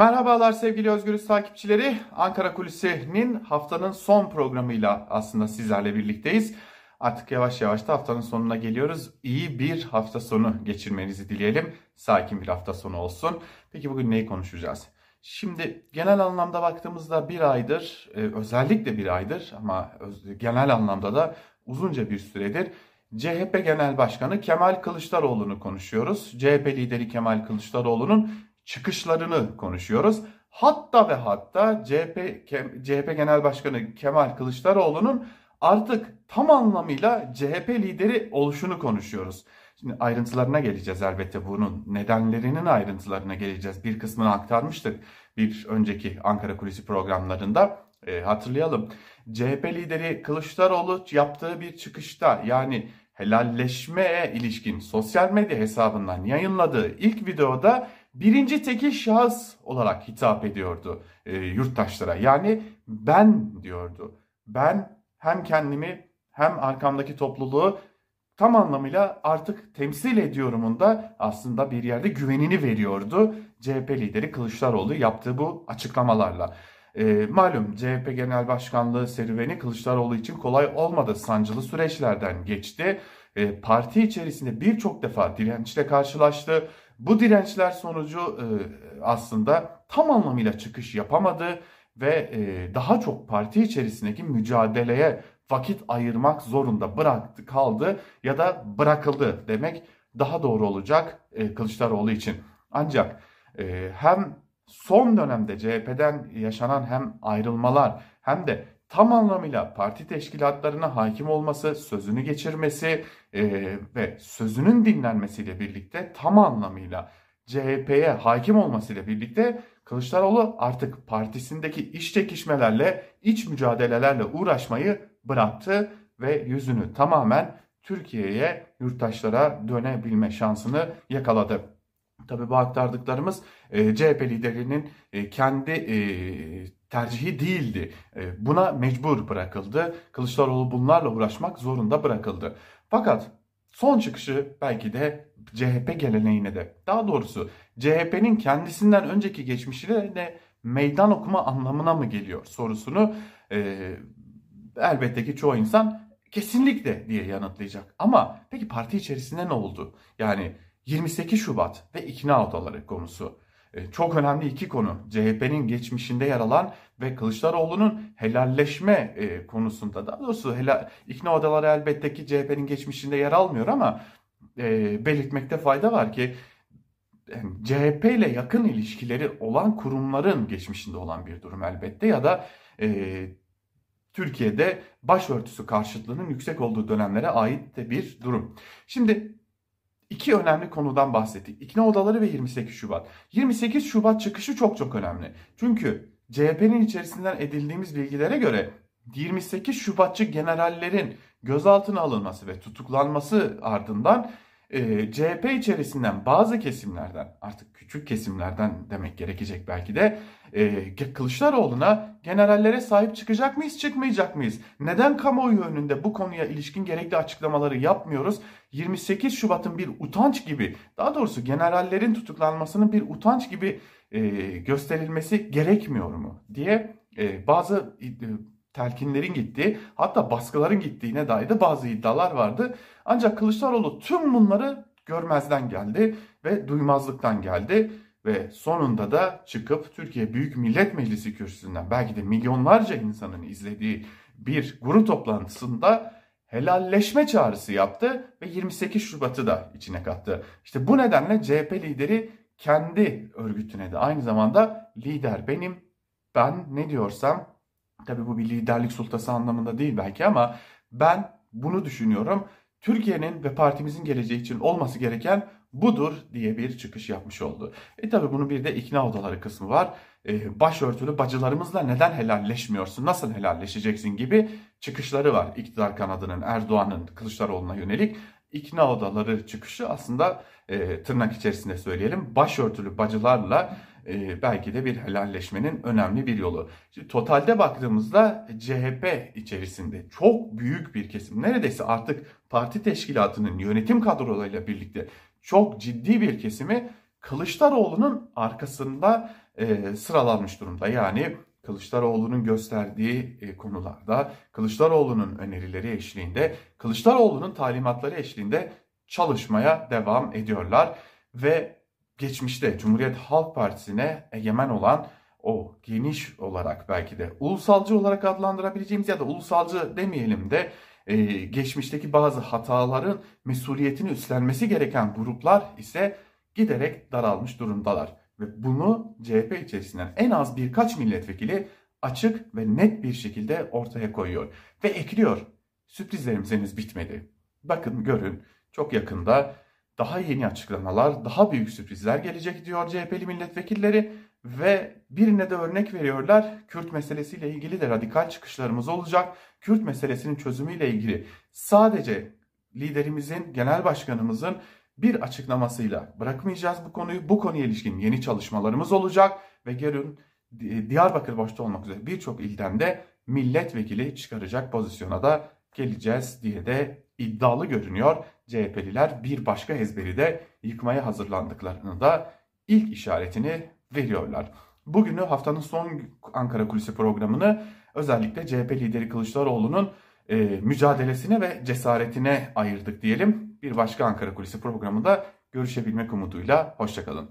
Merhabalar sevgili Özgürüz takipçileri. Ankara Kulisi'nin haftanın son programıyla aslında sizlerle birlikteyiz. Artık yavaş yavaş da haftanın sonuna geliyoruz. İyi bir hafta sonu geçirmenizi dileyelim. Sakin bir hafta sonu olsun. Peki bugün neyi konuşacağız? Şimdi genel anlamda baktığımızda bir aydır, e, özellikle bir aydır ama genel anlamda da uzunca bir süredir CHP Genel Başkanı Kemal Kılıçdaroğlu'nu konuşuyoruz. CHP lideri Kemal Kılıçdaroğlu'nun çıkışlarını konuşuyoruz. Hatta ve hatta CHP, CHP Genel Başkanı Kemal Kılıçdaroğlu'nun artık tam anlamıyla CHP lideri oluşunu konuşuyoruz. Şimdi ayrıntılarına geleceğiz elbette bunun nedenlerinin ayrıntılarına geleceğiz. Bir kısmını aktarmıştık bir önceki Ankara Kulisi programlarında. E, hatırlayalım. CHP lideri Kılıçdaroğlu yaptığı bir çıkışta yani helalleşmeye ilişkin sosyal medya hesabından yayınladığı ilk videoda birinci tekil şahıs olarak hitap ediyordu e, yurttaşlara. Yani ben diyordu. Ben hem kendimi hem arkamdaki topluluğu tam anlamıyla artık temsil ediyorumun da aslında bir yerde güvenini veriyordu CHP lideri Kılıçdaroğlu yaptığı bu açıklamalarla. E, malum CHP Genel Başkanlığı serüveni Kılıçdaroğlu için kolay olmadı. Sancılı süreçlerden geçti. E, parti içerisinde birçok defa dirençle karşılaştı. Bu dirençler sonucu e, aslında tam anlamıyla çıkış yapamadı ve e, daha çok parti içerisindeki mücadeleye vakit ayırmak zorunda bıraktı kaldı ya da bırakıldı demek daha doğru olacak e, Kılıçdaroğlu için. Ancak e, hem son dönemde CHP'den yaşanan hem ayrılmalar hem de tam anlamıyla parti teşkilatlarına hakim olması, sözünü geçirmesi e, ve sözünün dinlenmesiyle birlikte tam anlamıyla CHP'ye hakim olmasıyla birlikte Kılıçdaroğlu artık partisindeki iş çekişmelerle, iç mücadelelerle uğraşmayı bıraktı ve yüzünü tamamen Türkiye'ye, yurttaşlara dönebilme şansını yakaladı. Tabi bu aktardıklarımız e, CHP liderinin e, kendi e, tercihi değildi. E, buna mecbur bırakıldı. Kılıçdaroğlu bunlarla uğraşmak zorunda bırakıldı. Fakat son çıkışı belki de CHP geleneğine de daha doğrusu CHP'nin kendisinden önceki geçmişine de meydan okuma anlamına mı geliyor sorusunu e, elbette ki çoğu insan kesinlikle diye yanıtlayacak. Ama peki parti içerisinde ne oldu? Yani 28 Şubat ve ikna odaları konusu. E, çok önemli iki konu. CHP'nin geçmişinde yer alan ve Kılıçdaroğlu'nun helalleşme e, konusunda. Daha doğrusu helal, ikna odaları elbette ki CHP'nin geçmişinde yer almıyor ama e, belirtmekte fayda var ki yani CHP ile yakın ilişkileri olan kurumların geçmişinde olan bir durum elbette ya da e, Türkiye'de başörtüsü karşıtlığının yüksek olduğu dönemlere ait de bir durum. Şimdi iki önemli konudan bahsettik. İkna odaları ve 28 Şubat. 28 Şubat çıkışı çok çok önemli. Çünkü CHP'nin içerisinden edildiğimiz bilgilere göre 28 Şubatçı generallerin gözaltına alınması ve tutuklanması ardından e, CHP içerisinden bazı kesimlerden artık küçük kesimlerden demek gerekecek belki de e, Kılıçdaroğlu'na generallere sahip çıkacak mıyız çıkmayacak mıyız? Neden kamuoyu önünde bu konuya ilişkin gerekli açıklamaları yapmıyoruz? 28 Şubat'ın bir utanç gibi daha doğrusu generallerin tutuklanmasının bir utanç gibi e, gösterilmesi gerekmiyor mu diye e, bazı e, telkinlerin gittiği hatta baskıların gittiğine dair de bazı iddialar vardı. Ancak Kılıçdaroğlu tüm bunları görmezden geldi ve duymazlıktan geldi ve sonunda da çıkıp Türkiye Büyük Millet Meclisi kürsüsünden belki de milyonlarca insanın izlediği bir grup toplantısında helalleşme çağrısı yaptı ve 28 Şubat'ı da içine kattı. İşte bu nedenle CHP lideri kendi örgütüne de aynı zamanda lider benim ben ne diyorsam Tabii bu bir liderlik sultası anlamında değil belki ama ben bunu düşünüyorum. Türkiye'nin ve partimizin geleceği için olması gereken budur diye bir çıkış yapmış oldu. E tabi bunun bir de ikna odaları kısmı var. E, başörtülü bacılarımızla neden helalleşmiyorsun, nasıl helalleşeceksin gibi çıkışları var. İktidar kanadının, Erdoğan'ın, Kılıçdaroğlu'na yönelik ikna odaları çıkışı aslında e, tırnak içerisinde söyleyelim başörtülü bacılarla e, belki de bir helalleşmenin önemli bir yolu. Şimdi totalde baktığımızda CHP içerisinde çok büyük bir kesim neredeyse artık parti teşkilatının yönetim kadrolarıyla birlikte çok ciddi bir kesimi Kılıçdaroğlu'nun arkasında e, sıralanmış durumda. Yani Kılıçdaroğlu'nun gösterdiği e, konularda, Kılıçdaroğlu'nun önerileri eşliğinde, Kılıçdaroğlu'nun talimatları eşliğinde çalışmaya devam ediyorlar. Ve geçmişte Cumhuriyet Halk Partisi'ne egemen olan o geniş olarak belki de ulusalcı olarak adlandırabileceğimiz ya da ulusalcı demeyelim de e, geçmişteki bazı hataların mesuliyetini üstlenmesi gereken gruplar ise giderek daralmış durumdalar. Ve bunu CHP içerisinden en az birkaç milletvekili açık ve net bir şekilde ortaya koyuyor. Ve ekliyor. Sürprizlerimiz henüz bitmedi. Bakın görün çok yakında daha yeni açıklamalar, daha büyük sürprizler gelecek diyor CHP'li milletvekilleri ve birine de örnek veriyorlar. Kürt meselesiyle ilgili de radikal çıkışlarımız olacak. Kürt meselesinin çözümüyle ilgili sadece liderimizin, genel başkanımızın bir açıklamasıyla bırakmayacağız bu konuyu. Bu konuya ilişkin yeni çalışmalarımız olacak ve görün Diyarbakır başta olmak üzere birçok ilden de milletvekili çıkaracak pozisyona da geleceğiz diye de iddialı görünüyor. CHP'liler bir başka ezberi de yıkmaya hazırlandıklarını da ilk işaretini veriyorlar. Bugünü haftanın son Ankara Kulisi programını özellikle CHP lideri Kılıçdaroğlu'nun e, mücadelesine ve cesaretine ayırdık diyelim. Bir başka Ankara Kulisi programında görüşebilmek umuduyla hoşçakalın.